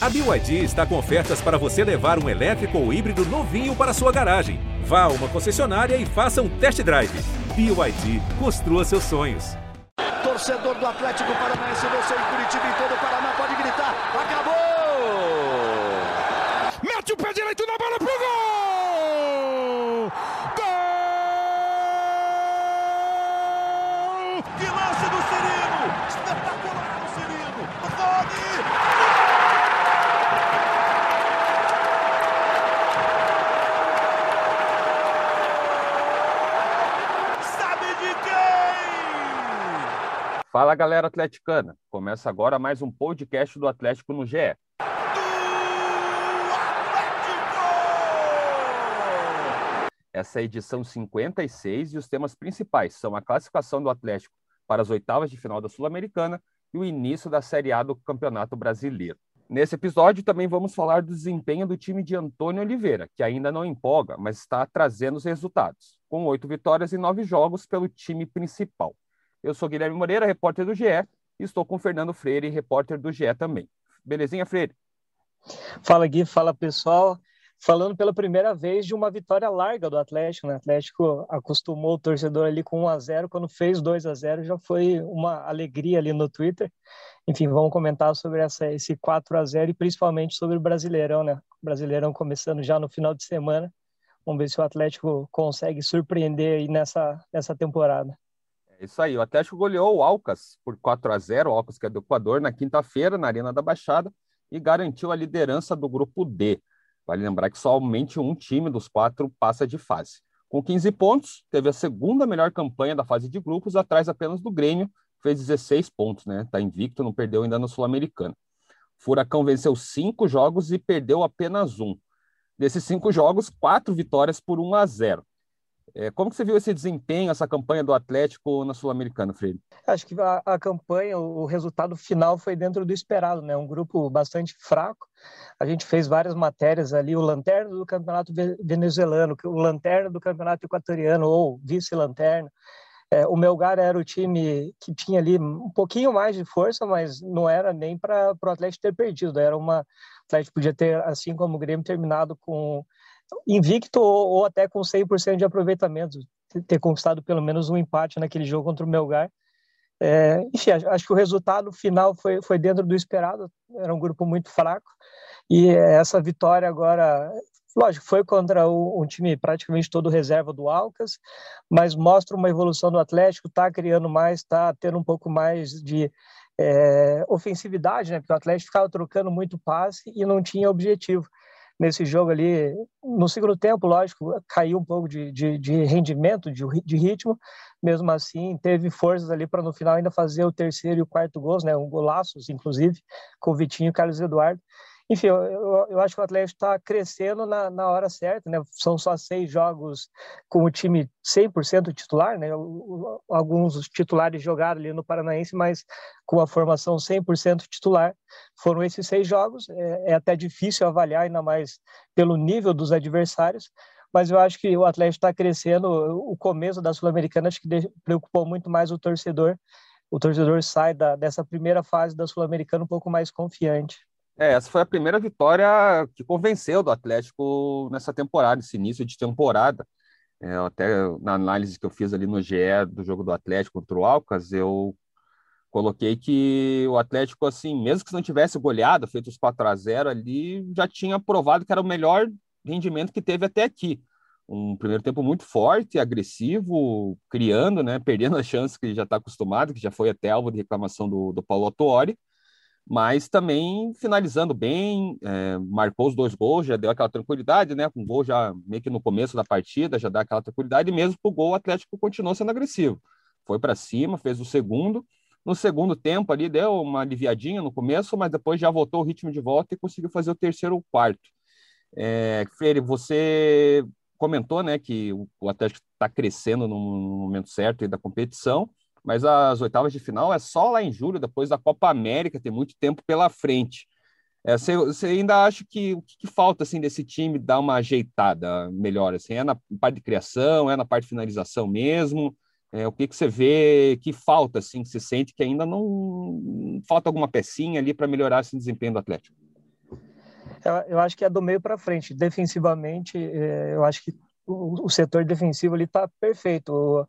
A BYD está com ofertas para você levar um elétrico ou híbrido novinho para sua garagem. Vá a uma concessionária e faça um test drive. BYD, construa seus sonhos. Torcedor do Atlético Paranaense, você em Curitiba e todo o Paraná pode gritar: acabou! Mete o pé direito na bola pro gol! Gol! Que lance do Cirino! Espetacular o Cirino! Rony! Sabe de quem? Fala galera atleticana, começa agora mais um podcast do Atlético no GE. Essa é a edição 56 e os temas principais são a classificação do Atlético para as oitavas de final da Sul-Americana e o início da Série A do Campeonato Brasileiro. Nesse episódio também vamos falar do desempenho do time de Antônio Oliveira, que ainda não empolga, mas está trazendo os resultados, com oito vitórias e nove jogos pelo time principal. Eu sou Guilherme Moreira, repórter do GE, e estou com Fernando Freire, repórter do GE também. Belezinha, Freire? Fala Gui, fala pessoal. Falando pela primeira vez de uma vitória larga do Atlético, né? O Atlético acostumou o torcedor ali com 1 a 0, quando fez 2 a 0 já foi uma alegria ali no Twitter. Enfim, vamos comentar sobre essa, esse 4 a 0 e principalmente sobre o Brasileirão, né? O Brasileirão começando já no final de semana. Vamos ver se o Atlético consegue surpreender aí nessa, nessa temporada. É isso aí, o Atlético goleou o Alcas por 4 a 0 o Alcas que é do Equador, na quinta-feira, na Arena da Baixada, e garantiu a liderança do grupo D. Vale lembrar que somente um time dos quatro passa de fase. Com 15 pontos, teve a segunda melhor campanha da fase de grupos, atrás apenas do Grêmio, fez 16 pontos, né? Tá invicto, não perdeu ainda na Sul-Americana. Furacão venceu cinco jogos e perdeu apenas um. Desses cinco jogos, quatro vitórias por 1 a 0. É, como que você viu esse desempenho, essa campanha do Atlético na Sul-Americana, Freire? Acho que a, a, campanha, o resultado final foi dentro do esperado, né? Um grupo bastante fraco. A gente fez várias matérias ali, o lanterna do campeonato venezuelano, o lanterna do campeonato equatoriano ou vice-lanterna. É, o Melgar era o time que tinha ali um pouquinho mais de força, mas não era nem para o Atlético ter perdido. Era uma o Atlético podia ter, assim como o Grêmio, terminado com invicto ou, ou até com 100% de aproveitamento, ter conquistado pelo menos um empate naquele jogo contra o Melgar. É, enfim, acho que o resultado final foi, foi dentro do esperado, era um grupo muito fraco, e essa vitória agora, lógico, foi contra um time praticamente todo reserva do Alcas, mas mostra uma evolução do Atlético, está criando mais, está tendo um pouco mais de é, ofensividade, né? porque o Atlético ficava trocando muito passe e não tinha objetivo nesse jogo ali. No segundo tempo, lógico, caiu um pouco de, de, de rendimento, de, de, ritmo. Mesmo assim, teve forças ali para no final ainda fazer o terceiro e o quarto gols, né? Um golaços, inclusive, com o Vitinho e o Carlos Eduardo. Enfim, eu, eu, acho que o Atlético está crescendo na, na hora certa, né? São só seis jogos com o time 100% titular, né? Alguns titulares jogaram ali no Paranaense, mas com a formação 100% titular. Foram esses seis jogos. É, é até difícil avaliar, ainda mais pelo nível dos adversários, mas eu acho que o Atlético está crescendo. O começo da Sul-Americana acho que preocupou muito mais o torcedor. O torcedor sai da, dessa primeira fase da Sul-Americana um pouco mais confiante. É, essa foi a primeira vitória que convenceu do Atlético nessa temporada, esse início de temporada. É, até na análise que eu fiz ali no GE do jogo do Atlético contra o Alcas, eu coloquei que o Atlético, assim, mesmo que não tivesse goleado, feito os 4 a 0 ali, já tinha provado que era o melhor rendimento que teve até aqui. Um primeiro tempo muito forte, agressivo, criando, né, perdendo as chances que já está acostumado, que já foi até alvo de reclamação do, do Paulo Autuori mas também finalizando bem, é, marcou os dois gols, já deu aquela tranquilidade, né? Com um gol já meio que no começo da partida, já dá aquela tranquilidade, e mesmo o gol o Atlético continuou sendo agressivo. Foi para cima, fez o segundo. No segundo tempo ali deu uma aliviadinha no começo, mas depois já voltou o ritmo de volta e conseguiu fazer o terceiro ou quarto. É, Freire, você comentou, né, que o Atlético está crescendo no momento certo da competição mas as oitavas de final é só lá em julho, depois da Copa América, tem muito tempo pela frente. É, você, ainda acha que o que, que, falta assim desse time dar uma ajeitada melhor? Assim, é na parte de criação, é na parte de finalização mesmo? É, o que, que você vê que falta, assim, que você sente que ainda não falta alguma pecinha ali para melhorar esse desempenho do Atlético? Eu, eu acho que é do meio para frente. Defensivamente, é, eu acho que o, o setor defensivo ali está perfeito. O,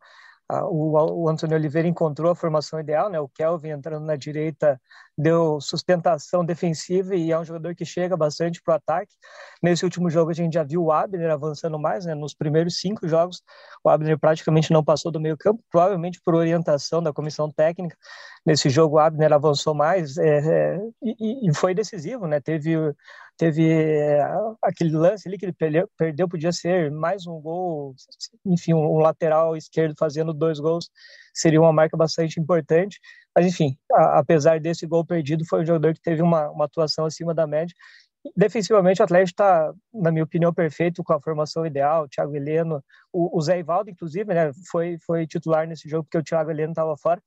o, o Antônio Oliveira encontrou a formação ideal, né? O Kelvin entrando na direita deu sustentação defensiva e é um jogador que chega bastante para o ataque. Nesse último jogo a gente já viu o Abner avançando mais, né? Nos primeiros cinco jogos o Abner praticamente não passou do meio campo, provavelmente por orientação da comissão técnica. Nesse jogo o Abner avançou mais é, é, e, e, foi decisivo, né? Teve teve é, aquele lance ali que ele perdeu, perdeu, podia ser mais um gol, enfim, um lateral esquerdo fazendo dois gols, seria uma marca bastante importante. Mas, enfim, a, apesar desse gol perdido, foi um jogador que teve uma, uma atuação acima da média. Defensivamente, o Atlético está, na minha opinião, perfeito, com a formação ideal. O Thiago Heleno, o, o Zé Ivaldo, inclusive, né, foi, foi titular nesse jogo, porque o Thiago Heleno estava fora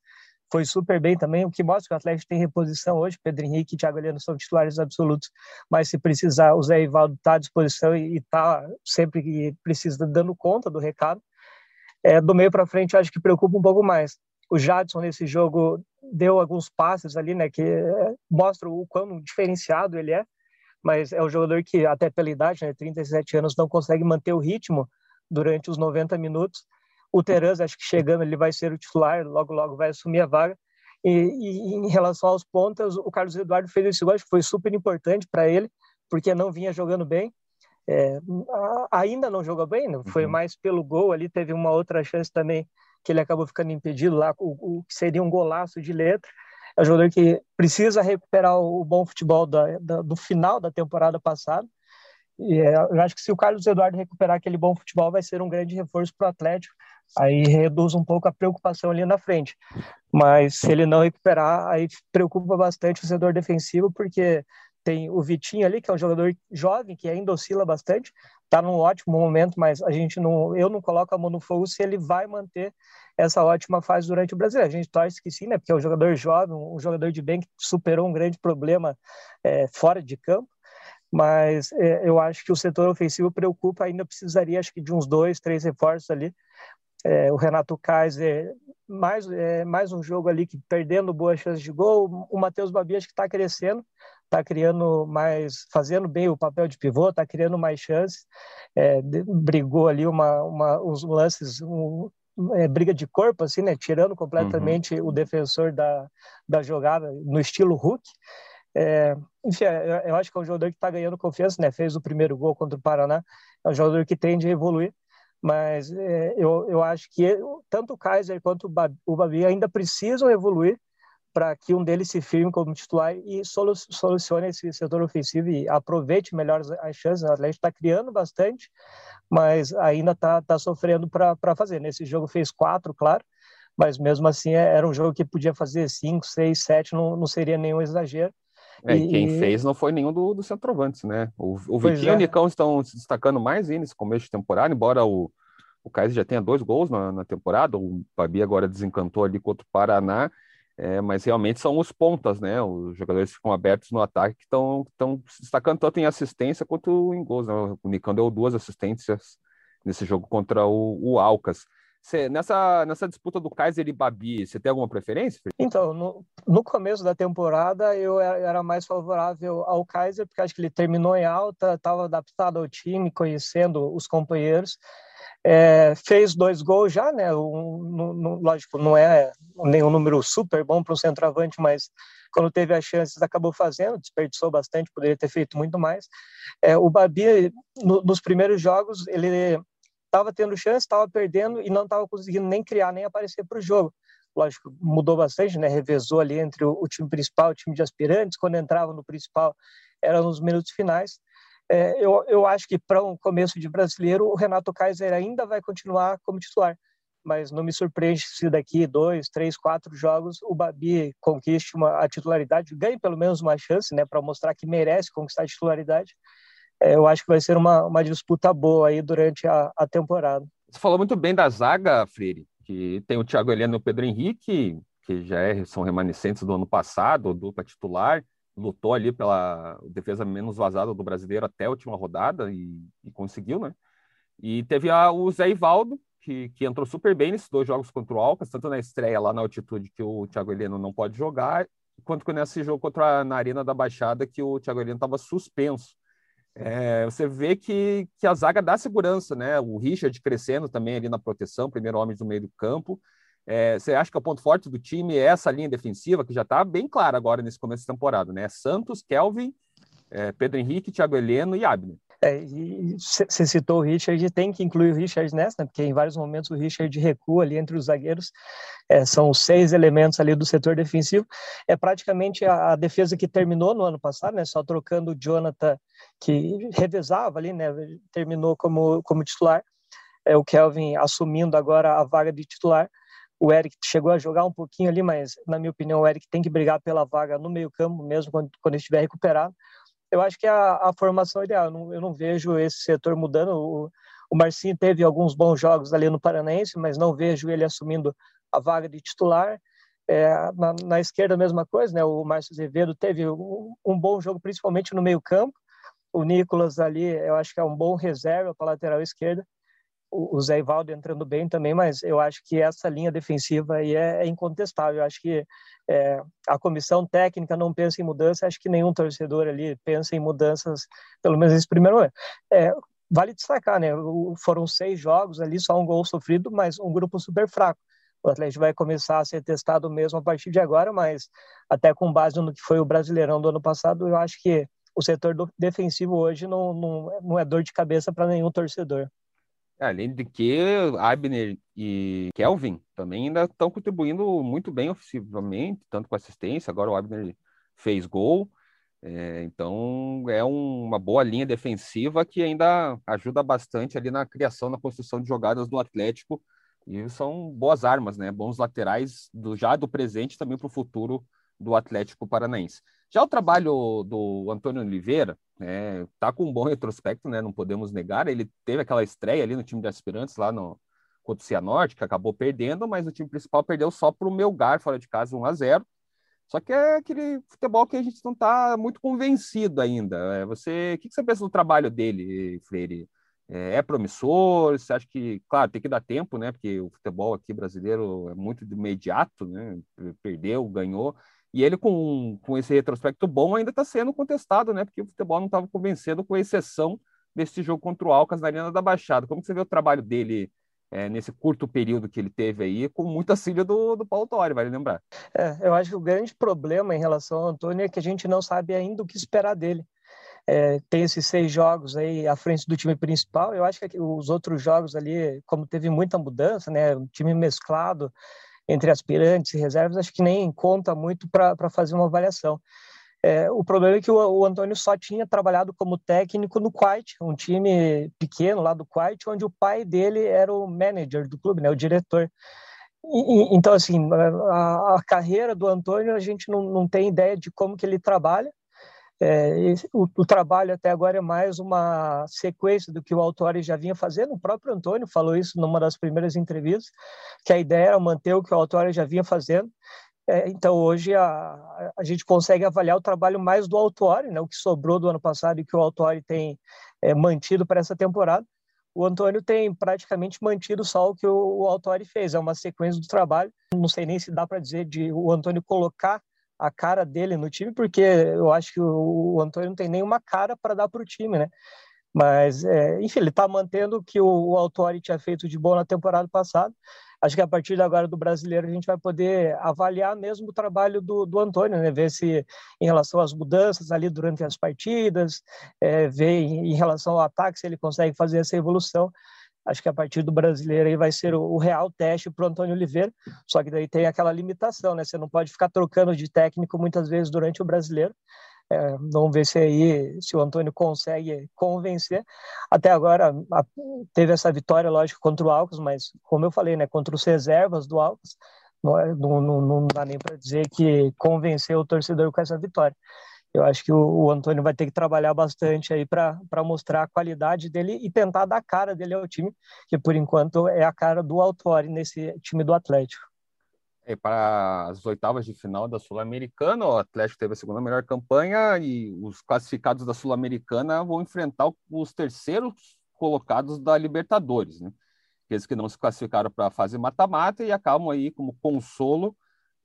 foi super bem também, o que mostra que o Atlético tem reposição hoje. Pedro Henrique e Thiago Heleno são titulares absolutos, mas se precisar, o Zé Ivaldo está à disposição e está sempre que precisa dando conta do recado. É, do meio para frente, acho que preocupa um pouco mais. O Jadson nesse jogo deu alguns passes ali, né, que é, mostram o quão diferenciado ele é, mas é um jogador que até pela idade, né, 37 anos, não consegue manter o ritmo durante os 90 minutos o Terans, acho que chegando, ele vai ser o titular, logo, logo vai assumir a vaga. E, e em relação aos pontas, o Carlos Eduardo fez esse gol, acho que foi super importante para ele, porque não vinha jogando bem. É, ainda não jogou bem, não foi uhum. mais pelo gol ali, teve uma outra chance também que ele acabou ficando impedido lá, o, o que seria um golaço de letra. É um jogador que precisa recuperar o, o bom futebol da, da, do final da temporada passada. E é, eu acho que se o Carlos Eduardo recuperar aquele bom futebol, vai ser um grande reforço para o Atlético aí reduz um pouco a preocupação ali na frente. Mas se ele não recuperar, aí preocupa bastante o setor defensivo, porque tem o Vitinho ali, que é um jogador jovem, que ainda oscila bastante, está num ótimo momento, mas a gente não, eu não coloco a mão no fogo se ele vai manter essa ótima fase durante o Brasil. A gente torce que sim, né? Porque é um jogador jovem, um jogador de bem que superou um grande problema é, fora de campo. Mas é, eu acho que o setor ofensivo preocupa, ainda precisaria, acho que de uns dois, três reforços ali é, o Renato Kaiser, mais, é, mais um jogo ali que perdendo boas chances de gol. O Matheus Babias que está crescendo, está criando mais, fazendo bem o papel de pivô, está criando mais chances. É, brigou ali uma, uma, uns lances, um, é, briga de corpo, assim, né? Tirando completamente uhum. o defensor da, da jogada no estilo Hulk. É, enfim, é, eu acho que é um jogador que está ganhando confiança, né? Fez o primeiro gol contra o Paraná. É um jogador que tende a evoluir mas é, eu, eu acho que tanto o Kaiser quanto o Babi ainda precisam evoluir para que um deles se firme como titular e solucione esse setor ofensivo e aproveite melhor as chances. O Atlético está criando bastante, mas ainda está tá sofrendo para fazer. Nesse jogo fez quatro, claro, mas mesmo assim é, era um jogo que podia fazer cinco, seis, sete, não, não seria nenhum exagero. É, e quem fez não foi nenhum do, do centroavantes, né? O, o Vitinho é. e o Nicão estão se destacando mais nesse começo de temporada, embora o, o Kaiser já tenha dois gols na, na temporada, o Babi agora desencantou ali contra o Paraná, é, mas realmente são os pontas, né? Os jogadores que ficam abertos no ataque que estão se destacando tanto em assistência quanto em gols. Né? O Nicão deu duas assistências nesse jogo contra o, o Alcas. Você, nessa, nessa disputa do Kaiser e Babi, você tem alguma preferência? Então, no, no começo da temporada, eu era mais favorável ao Kaiser, porque acho que ele terminou em alta, estava adaptado ao time, conhecendo os companheiros. É, fez dois gols já, né? Um, lógico, não é nenhum número super bom para um centroavante, mas quando teve as chances acabou fazendo, desperdiçou bastante, poderia ter feito muito mais. É, o Babi, no, nos primeiros jogos, ele estava tendo chance, estava perdendo e não estava conseguindo nem criar, nem aparecer para o jogo. Lógico, mudou bastante, né? Revezou ali entre o, o time principal e o time de aspirantes. Quando entrava no principal, era nos minutos finais. É, eu, eu acho que para um começo de brasileiro, o Renato Kaiser ainda vai continuar como titular. Mas não me surpreende se daqui dois, três, quatro jogos o Babi conquiste uma, a titularidade, ganhe pelo menos uma chance, né, para mostrar que merece conquistar a titularidade eu acho que vai ser uma, uma disputa boa aí durante a, a temporada. Você falou muito bem da zaga, Freire, que tem o Thiago Heleno e o Pedro Henrique, que já é, são remanescentes do ano passado, dupla titular, lutou ali pela defesa menos vazada do brasileiro até a última rodada e, e conseguiu, né? E teve a, o Zé Ivaldo, que, que, entrou super bem nesses dois jogos contra o Alcas, tanto na estreia lá na altitude que o Thiago Heleno não pode jogar, quanto nesse jogo contra a, na Arena da Baixada que o Thiago Heleno estava suspenso. É, você vê que, que a zaga dá segurança, né? O Richard crescendo também ali na proteção, primeiro homem do meio do campo. É, você acha que o ponto forte do time é essa linha defensiva, que já está bem clara agora nesse começo de temporada, né? Santos, Kelvin, é, Pedro Henrique, Thiago Heleno e Abner. É, você citou o Richard, tem que incluir o Richard nessa, né? porque em vários momentos o Richard recua ali entre os zagueiros, é, são seis elementos ali do setor defensivo, é praticamente a, a, defesa que terminou no ano passado, né, só trocando o Jonathan, que revezava ali, né, terminou como, como titular, é, o Kelvin assumindo agora a vaga de titular, o Eric chegou a jogar um pouquinho ali, mas na minha opinião o Eric tem que brigar pela vaga no meio campo mesmo, quando, quando estiver recuperado, eu acho que é a, a formação ideal. Eu não, eu não, vejo esse setor mudando. O, o Marcinho teve alguns bons jogos ali no Paranaense, mas não vejo ele assumindo a vaga de titular. É, na, na, esquerda, a mesma coisa, né? O Márcio Azevedo teve um, um bom jogo, principalmente no meio-campo. O Nicolas ali, eu acho que é um bom reserva para lateral esquerda o Zé Ivaldo entrando bem também, mas eu acho que essa linha defensiva aí é, é incontestável. Eu acho que é, a comissão técnica não pensa em mudança, acho que nenhum torcedor ali pensa em mudanças, pelo menos nesse primeiro momento. É, vale destacar, né? Foram seis jogos ali, só um gol sofrido, mas um grupo super fraco. O Atlético vai começar a ser testado mesmo a partir de agora, mas até com base no que foi o Brasileirão do ano passado, eu acho que o setor defensivo hoje não, não, não é dor de cabeça para nenhum torcedor. Além de que Abner e Kelvin também ainda estão contribuindo muito bem ofensivamente, tanto com assistência, agora o Abner fez gol, é, então é um, uma boa linha defensiva que ainda ajuda bastante ali na criação, na construção de jogadas do Atlético, e são boas armas, né? Bons laterais do já do presente também para o futuro do Atlético Paranaense. Já o trabalho do Antônio Oliveira, é, tá com um bom retrospecto, né? Não podemos negar. Ele teve aquela estreia ali no time de aspirantes lá no contra o Cianorte, que acabou perdendo, mas o time principal perdeu só para o Melgar fora de casa 1 a 0. Só que é aquele futebol que a gente não está muito convencido ainda. É, você, o que você pensa do trabalho dele, Freire? É, é promissor? Você acha que, claro, tem que dar tempo, né? Porque o futebol aqui brasileiro é muito imediato, né? Perdeu, ganhou. E ele, com, com esse retrospecto bom, ainda está sendo contestado, né? Porque o futebol não estava convencendo, com exceção desse jogo contra o Alcas na Arena da Baixada. Como você vê o trabalho dele é, nesse curto período que ele teve aí, com muita filha do, do Paulo Torre, vale lembrar? É, eu acho que o grande problema em relação ao Antônio é que a gente não sabe ainda o que esperar dele. É, tem esses seis jogos aí à frente do time principal. Eu acho que os outros jogos ali, como teve muita mudança, né, um time mesclado, entre aspirantes e reservas, acho que nem conta muito para fazer uma avaliação. É, o problema é que o, o, Antônio só tinha trabalhado como técnico no Kuwait, um time pequeno lá do Kuwait, onde o pai dele era o manager do clube, né, o diretor. Então, assim, a, a, carreira do Antônio, a gente não, não tem ideia de como que ele trabalha, é, o, o, trabalho até agora é mais uma sequência do que o Autori já vinha fazendo. O próprio Antônio falou isso numa das primeiras entrevistas, que a ideia era manter o que o Autori já vinha fazendo. É, então, hoje, a, a gente consegue avaliar o trabalho mais do Autori, né, o que sobrou do ano passado e que o Autori tem é, mantido para essa temporada. O Antônio tem praticamente mantido só o que o, o Autori fez, é uma sequência do trabalho. Não sei nem se dá para dizer de o Antônio colocar a cara dele no time, porque eu acho que o, o Antônio não tem nenhuma cara para dar para o time, né? Mas, é, enfim, ele está mantendo o que o, o tinha feito de bom na temporada passada. Acho que a partir de agora do brasileiro a gente vai poder avaliar mesmo o trabalho do, do Antônio, né? ver se em relação às mudanças ali durante as partidas, é, ver em, em relação ao ataque se ele consegue fazer essa evolução acho que a partir do brasileiro aí vai ser o, o real teste para o Antônio Oliveira, só que daí tem aquela limitação, né? Você não pode ficar trocando de técnico muitas vezes durante o brasileiro. É, vamos ver se aí se o Antônio consegue convencer. Até agora a, teve essa vitória, lógico, contra o Alcas, mas como eu falei, né, contra os reservas do Alcas, não, é, não, não, não dá nem para dizer que convenceu o torcedor com essa vitória eu acho que o, o, Antônio vai ter que trabalhar bastante aí para mostrar a qualidade dele e tentar dar a cara dele ao time, que por enquanto é a cara do Autori nesse time do Atlético. É, para as oitavas de final da Sul-Americana, o Atlético teve a segunda melhor campanha e os classificados da Sul-Americana vão enfrentar os terceiros colocados da Libertadores, né? Aqueles que não se classificaram para a fase mata-mata e acabam aí como consolo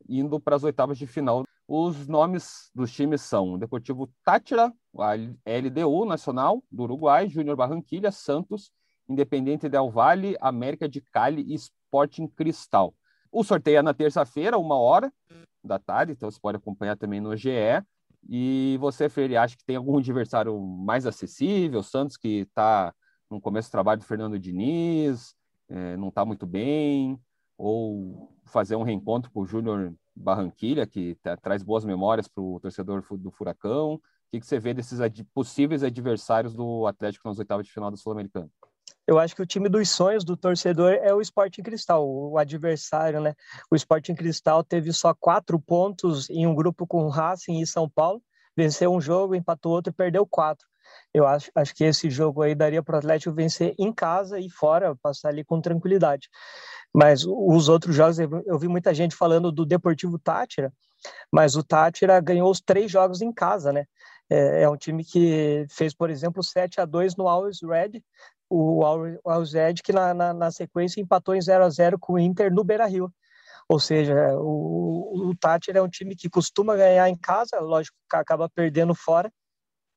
indo para as oitavas de final Os nomes dos times são Deportivo Tátira, LDU Nacional do Uruguai, Júnior Barranquilha, Santos, Independente Del Valle, América de Cali e Sporting Cristal. O sorteio é na terça-feira, uma hora da tarde, então você pode acompanhar também no GE. E você, Freire, acha que tem algum adversário mais acessível? Santos que está no começo do trabalho do Fernando Diniz, é, não está muito bem, ou fazer um reencontro com o Júnior Barranquilha, que traz boas memórias para o torcedor do Furacão. O que, que você vê desses ad possíveis adversários do Atlético nas oitavas de final do Sul-Americano? Eu acho que o time dos sonhos do torcedor é o Sporting Cristal, o adversário, né? O Sporting Cristal teve só quatro pontos em um grupo com Racing e São Paulo, venceu um jogo, empatou outro e perdeu quatro. Eu acho, acho que esse jogo aí daria para o Atlético vencer em casa e fora, passar ali com tranquilidade. Mas os outros jogos, eu vi muita gente falando do Deportivo Tátira, mas o Tátira ganhou os três jogos em casa, né? É, é um time que fez, por exemplo, 7 a 2 no Always Red, o Always Red que na, na, na, sequência empatou em 0 a 0 com o Inter no Beira-Rio. Ou seja, o, o Tátira é um time que costuma ganhar em casa, lógico que acaba perdendo fora,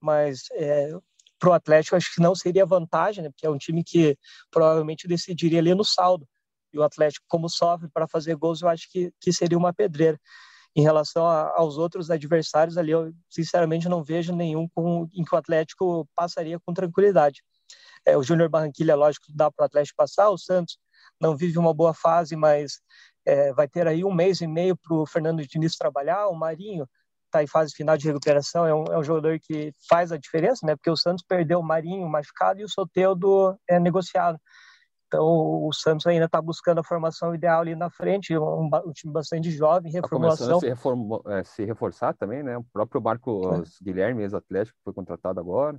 mas é, para o Atlético acho que não seria vantagem, né? porque é um time que provavelmente decidiria ali no saldo. E o Atlético, como sofre para fazer gols, eu acho que, que seria uma pedreira. Em relação a, aos outros adversários ali, eu sinceramente não vejo nenhum com, em que o Atlético passaria com tranquilidade. É, o Júnior Barranquilla, lógico, dá para o Atlético passar. O Santos não vive uma boa fase, mas é, vai ter aí um mês e meio para o Fernando Diniz trabalhar. O Marinho está em fase final de recuperação, é um, é um, jogador que faz a diferença, né? Porque o Santos perdeu o Marinho machucado e o Soteldo é negociado. Então o Santos ainda está buscando a formação ideal ali na frente, um, um time bastante jovem, tá reformulação. Se, reform, é, se, reforçar também, né? O próprio Marcos é. Guilherme, ex-atlético, foi contratado agora.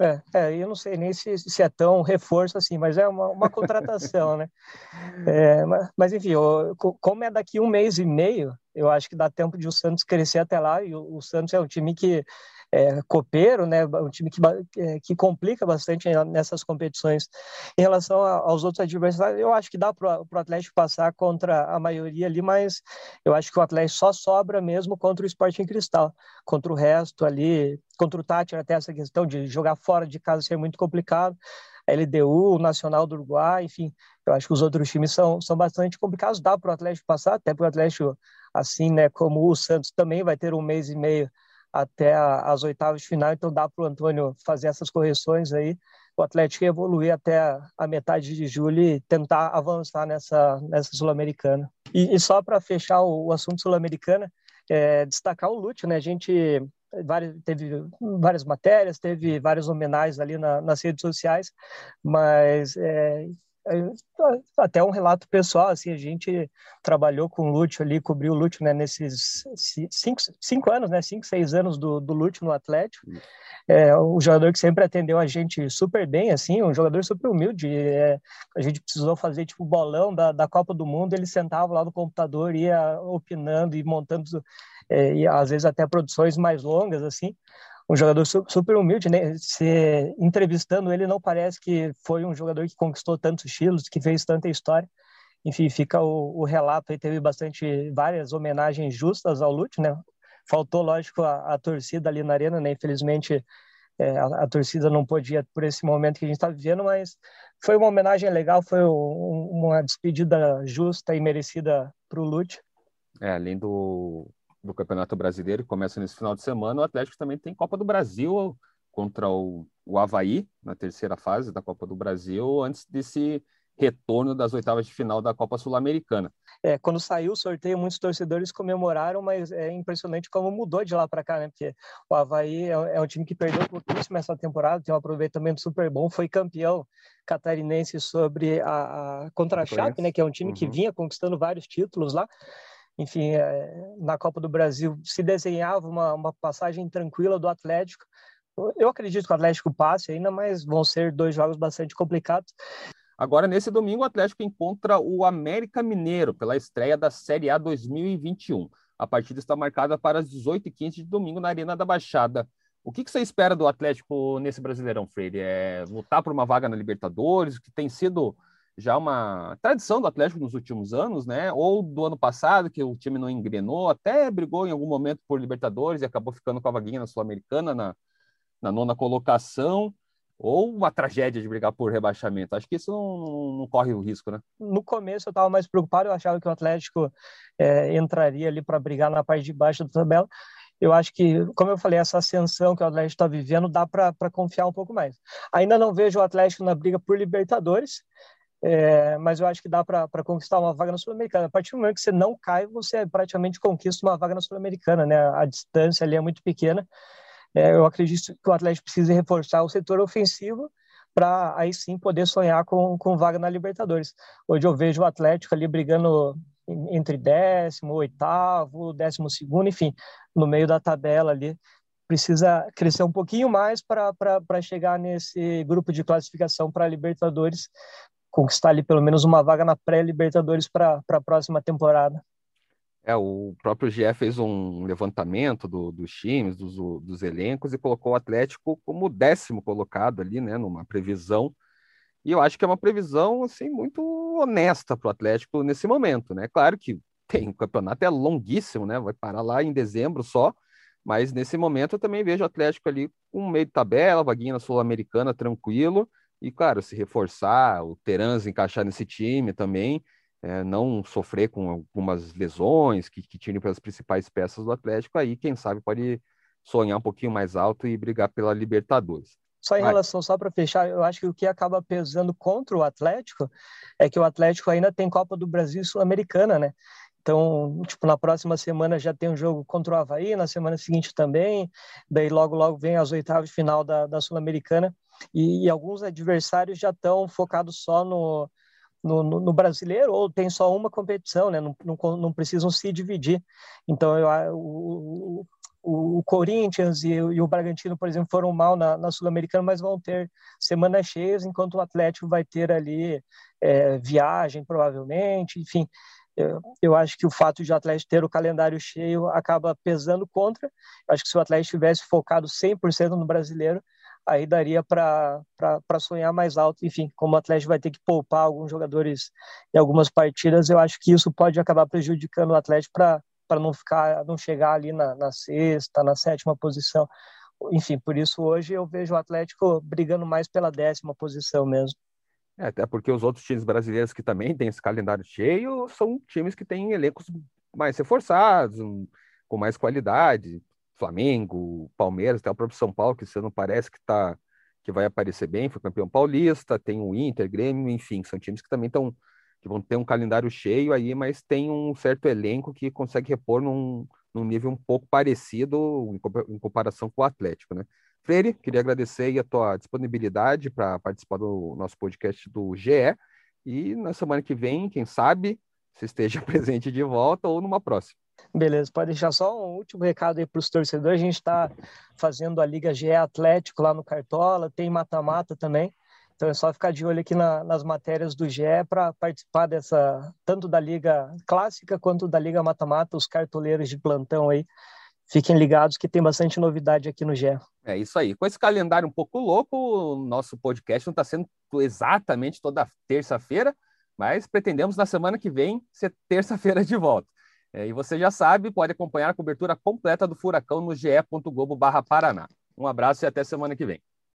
É, é, eu não sei nem se, se é tão reforço assim, mas é uma, uma contratação, né? É, mas, mas, enfim, eu, como é daqui um mês e meio, eu acho que dá tempo de o Santos crescer até lá, e o, o Santos é um time que é, copeiro, né, um time que, é, que complica bastante nessas competições. Em relação aos outros adversários, eu acho que dá para o Atlético passar contra a maioria ali, mas eu acho que o Atlético só sobra mesmo contra o Sporting Cristal. Contra o resto ali, contra o Tati, até essa questão de jogar fora de casa ser muito complicado. LDU, o Nacional do Uruguai, enfim, eu acho que os outros times são, são bastante complicados. Dá para o Atlético passar, até para o Atlético, assim, né, como o Santos também vai ter um mês e meio até a, as oitavas de final, então dá para o Antônio fazer essas correções aí, o Atlético evoluir até a, metade de julho e tentar avançar nessa, nessa Sul-Americana. E, e, só para fechar o, o assunto Sul-Americana, é, destacar o Lúcio, né? A gente várias, teve várias matérias, teve várias homenagens ali na, nas redes sociais, mas é, até um relato pessoal, assim, a gente trabalhou com o Lúcio ali, cobriu o Lúcio, né, nesses cinco, cinco anos, né, cinco, seis anos do, do Lúcio no Atlético, é, um jogador que sempre atendeu a gente super bem, assim, um jogador super humilde, é, a gente precisou fazer, tipo, bolão da, da Copa do Mundo, ele sentava lá no computador, ia opinando e montando, é, e às vezes até produções mais longas, assim, um jogador super humilde, né? Se entrevistando ele não parece que foi um jogador que conquistou tantos estilos, que fez tanta história. Enfim, fica o, o relato aí teve bastante várias homenagens justas ao Lute, né? Faltou, lógico, a, a, torcida ali na arena, né? Infelizmente é, a, a, torcida não podia por esse momento que a gente está vivendo, mas foi uma homenagem legal, foi um, uma despedida justa e merecida para o Lute. É, além do do Campeonato Brasileiro, que começa nesse final de semana. O Atlético também tem Copa do Brasil contra o, o Havaí, na terceira fase da Copa do Brasil, antes desse retorno das oitavas de final da Copa Sul-Americana. É, quando saiu o sorteio, muitos torcedores comemoraram, mas é impressionante como mudou de lá para cá, né? Porque o Havaí é, é um time que perdeu pouquíssimo essa temporada, tem um aproveitamento super bom, foi campeão catarinense sobre a, a contra a Chape, né? Que é um time uhum. que vinha conquistando vários títulos lá enfim, é, na Copa do Brasil se desenhava uma, uma passagem tranquila do Atlético. Eu acredito que o Atlético passe ainda, mas vão ser dois jogos bastante complicados. Agora, nesse domingo, o Atlético encontra o América Mineiro pela estreia da Série A 2021. A partida está marcada para as 18h15 de domingo na Arena da Baixada. O que, que você espera do Atlético nesse Brasileirão, Freire? É lutar por uma vaga na Libertadores, que tem sido já uma tradição do Atlético nos últimos anos, né? Ou do ano passado, que o time não engrenou, até brigou em algum momento por Libertadores e acabou ficando com a vaguinha na Sul-Americana, na, na nona colocação, ou uma tragédia de brigar por rebaixamento. Acho que isso não, não corre o risco, né? No começo eu estava mais preocupado, eu achava que o Atlético é, entraria ali para brigar na parte de baixo da tabela. Eu acho que, como eu falei, essa ascensão que o Atlético está vivendo dá para confiar um pouco mais. Ainda não vejo o Atlético na briga por Libertadores, é, mas eu acho que dá para conquistar uma vaga na Sul-Americana. A partir do momento que você não cai, você praticamente conquista uma vaga na Sul-Americana, né? A distância ali é muito pequena. É, eu acredito que o Atlético precisa reforçar o setor ofensivo para aí sim poder sonhar com, com vaga na Libertadores. Hoje eu vejo o Atlético ali brigando entre décimo, oitavo, décimo segundo, enfim, no meio da tabela ali. Precisa crescer um pouquinho mais para chegar nesse grupo de classificação para Libertadores, conquistar ali pelo menos uma vaga na pré-Libertadores para a próxima temporada. É, o próprio GE fez um levantamento do, dos times, dos, dos, elencos, e colocou o Atlético como décimo colocado ali, né, numa previsão. E eu acho que é uma previsão assim muito honesta para o Atlético nesse momento, né? Claro que tem o campeonato é longuíssimo, né? Vai parar lá em dezembro só, mas nesse momento eu também vejo o Atlético ali com meio de tabela, vaguinha na Sul-Americana, tranquilo, e, claro, se reforçar, o Terans encaixar nesse time também, é, não sofrer com algumas lesões que, que tirem pelas principais peças do Atlético, aí, quem sabe, pode sonhar um pouquinho mais alto e brigar pela Libertadores. Só em relação, só para fechar, eu acho que o que acaba pesando contra o Atlético é que o Atlético ainda tem Copa do Brasil Sul-Americana, né? Então, tipo, na próxima semana já tem um jogo contra o Havaí, na semana seguinte também, daí logo, logo vem as oitavas de final da, da Sul-Americana e, e, alguns adversários já estão focados só no, no, no, no, brasileiro ou tem só uma competição, né? Não, não, não precisam se dividir. Então, eu, o, o, o Corinthians e, e, o Bragantino, por exemplo, foram mal na, na Sul-Americana, mas vão ter semanas cheias, enquanto o Atlético vai ter ali é, viagem, provavelmente, enfim. Eu, eu acho que o fato de o Atlético ter o calendário cheio acaba pesando contra. Eu acho que se o Atlético tivesse focado 100% no brasileiro, aí daria para sonhar mais alto. Enfim, como o Atlético vai ter que poupar alguns jogadores em algumas partidas, eu acho que isso pode acabar prejudicando o Atlético para não ficar, não chegar ali na, na sexta, na sétima posição. Enfim, por isso hoje eu vejo o Atlético brigando mais pela décima posição mesmo. É, até porque os outros times brasileiros que também têm esse calendário cheio são times que têm elencos mais reforçados, com mais qualidade. Flamengo, Palmeiras, até o próprio São Paulo, que você não parece que tá que vai aparecer bem, foi campeão paulista, tem o Inter, Grêmio, enfim, são times que também estão que vão ter um calendário cheio aí, mas tem um certo elenco que consegue repor num, num nível um pouco parecido em, comparação com o Atlético, né? Freire, queria agradecer a tua disponibilidade para participar do nosso podcast do GE e na semana que vem, quem sabe, você esteja presente de volta ou numa próxima. Beleza, pode deixar só um último recado aí para os torcedores. A gente está fazendo a Liga GE Atlético lá no Cartola, tem mata-mata também. Então é só ficar de olho aqui na, nas matérias do GE para participar dessa, tanto da Liga Clássica quanto da Liga Mata-Mata, os cartoleiros de plantão aí. Fiquem ligados que tem bastante novidade aqui no GE. É isso aí. Com esse calendário um pouco louco, o nosso podcast não está sendo exatamente toda terça-feira, mas pretendemos na semana que vem ser terça-feira de volta. É, e você já sabe, pode acompanhar a cobertura completa do Furacão no ge.globo.paraná. Um abraço e até semana que vem.